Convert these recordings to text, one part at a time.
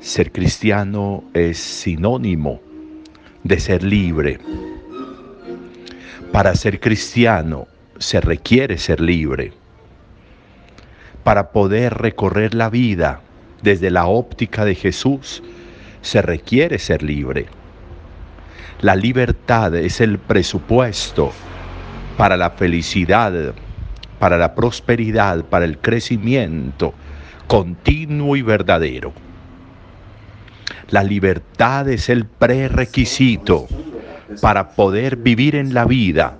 Ser cristiano es sinónimo de ser libre. Para ser cristiano se requiere ser libre. Para poder recorrer la vida desde la óptica de Jesús se requiere ser libre. La libertad es el presupuesto para la felicidad, para la prosperidad, para el crecimiento continuo y verdadero. La libertad es el prerequisito para poder vivir en la vida,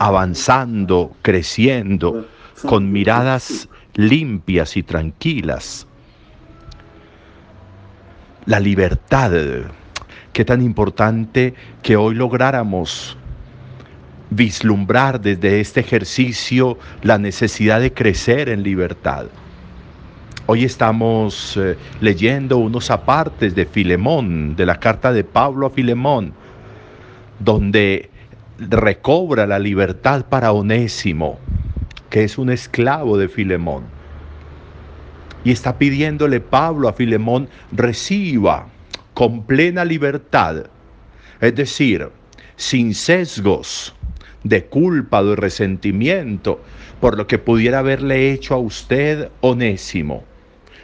avanzando, creciendo, con miradas limpias y tranquilas. La libertad, qué tan importante que hoy lográramos vislumbrar desde este ejercicio la necesidad de crecer en libertad. Hoy estamos eh, leyendo unos apartes de Filemón, de la carta de Pablo a Filemón, donde recobra la libertad para Onésimo, que es un esclavo de Filemón. Y está pidiéndole Pablo a Filemón, reciba con plena libertad, es decir, sin sesgos de culpa de resentimiento por lo que pudiera haberle hecho a usted Onésimo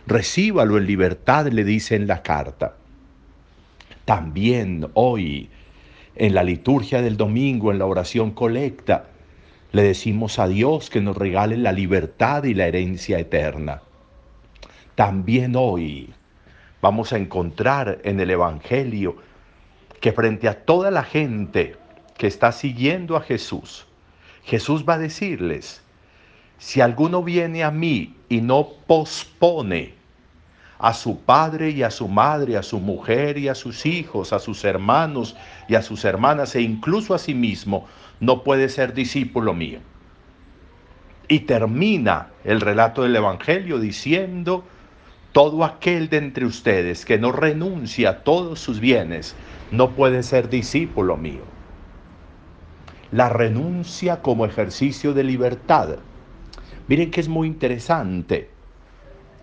recíbalo en libertad, le dice en la carta. También hoy, en la liturgia del domingo, en la oración colecta, le decimos a Dios que nos regale la libertad y la herencia eterna. También hoy vamos a encontrar en el Evangelio que frente a toda la gente que está siguiendo a Jesús, Jesús va a decirles, si alguno viene a mí y no pospone a su padre y a su madre, a su mujer y a sus hijos, a sus hermanos y a sus hermanas e incluso a sí mismo, no puede ser discípulo mío. Y termina el relato del Evangelio diciendo, todo aquel de entre ustedes que no renuncia a todos sus bienes, no puede ser discípulo mío. La renuncia como ejercicio de libertad. Miren que es muy interesante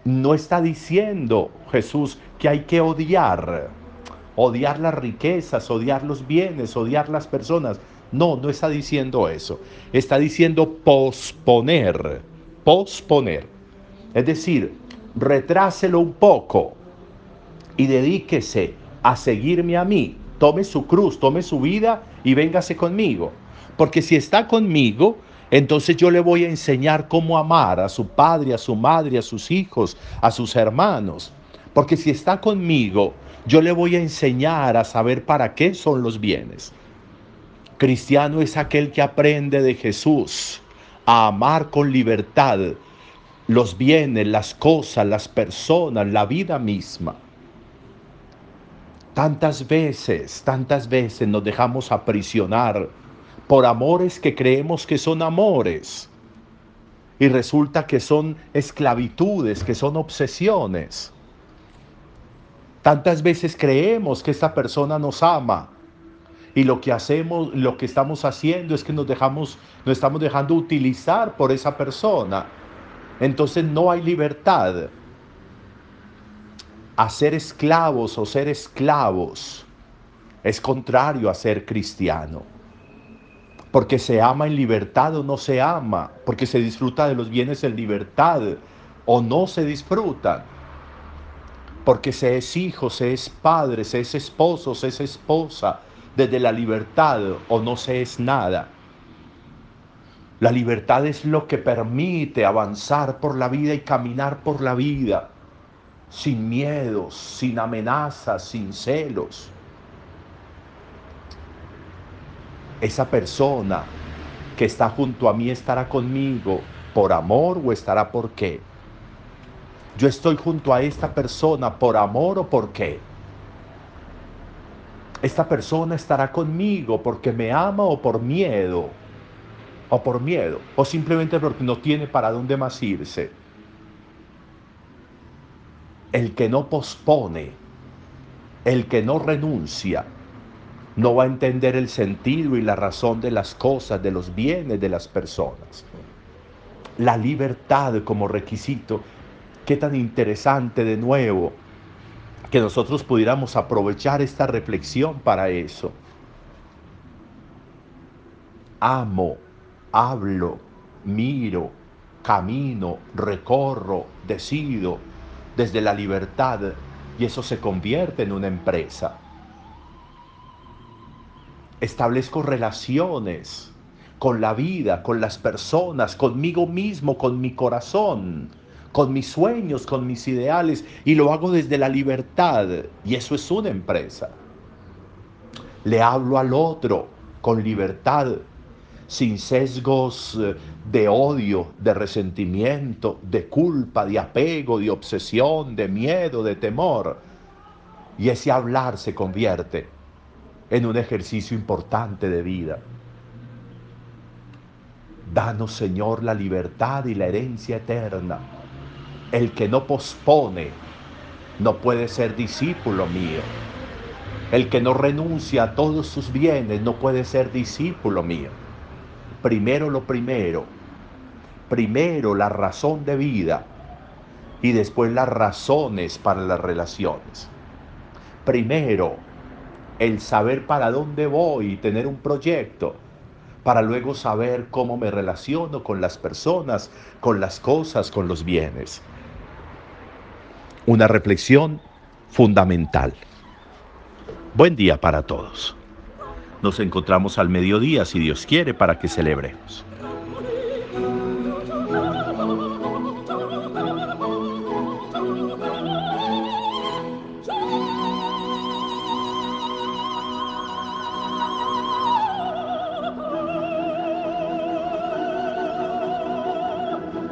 no está diciendo Jesús que hay que odiar, odiar las riquezas, odiar los bienes, odiar las personas. No, no está diciendo eso. Está diciendo posponer, posponer. Es decir, retráselo un poco y dedíquese a seguirme a mí. Tome su cruz, tome su vida y véngase conmigo. Porque si está conmigo, entonces yo le voy a enseñar cómo amar a su padre, a su madre, a sus hijos, a sus hermanos. Porque si está conmigo, yo le voy a enseñar a saber para qué son los bienes. Cristiano es aquel que aprende de Jesús a amar con libertad los bienes, las cosas, las personas, la vida misma. Tantas veces, tantas veces nos dejamos aprisionar por amores que creemos que son amores. Y resulta que son esclavitudes, que son obsesiones. Tantas veces creemos que esta persona nos ama y lo que hacemos, lo que estamos haciendo es que nos dejamos, nos estamos dejando utilizar por esa persona. Entonces no hay libertad. A ser esclavos o ser esclavos es contrario a ser cristiano porque se ama en libertad o no se ama, porque se disfruta de los bienes en libertad o no se disfrutan, porque se es hijo, se es padre, se es esposo, se es esposa, desde la libertad o no se es nada. La libertad es lo que permite avanzar por la vida y caminar por la vida sin miedos, sin amenazas, sin celos. esa persona que está junto a mí estará conmigo por amor o estará por qué. Yo estoy junto a esta persona por amor o por qué. Esta persona estará conmigo porque me ama o por miedo. O por miedo. O simplemente porque no tiene para dónde más irse. El que no pospone, el que no renuncia, no va a entender el sentido y la razón de las cosas, de los bienes de las personas. La libertad como requisito, qué tan interesante de nuevo que nosotros pudiéramos aprovechar esta reflexión para eso. Amo, hablo, miro, camino, recorro, decido desde la libertad y eso se convierte en una empresa. Establezco relaciones con la vida, con las personas, conmigo mismo, con mi corazón con mis sueños, con mis ideales, y lo hago desde la libertad, y eso es una empresa. Le hablo al otro con libertad, sin sesgos eh, de odio, de resentimiento, de culpa, de apego, de obsesión, de miedo, de temor. Y ese hablar se convierte en un ejercicio importante de vida. Danos, Señor, la libertad y la herencia eterna el que no pospone no puede ser discípulo mío. El que no renuncia a todos sus bienes no puede ser discípulo mío. Primero lo primero. Primero la razón de vida y después las razones para las relaciones. Primero el saber para dónde voy y tener un proyecto para luego saber cómo me relaciono con las personas, con las cosas, con los bienes una reflexión fundamental. Buen día para todos. Nos encontramos al mediodía, si Dios quiere, para que celebremos.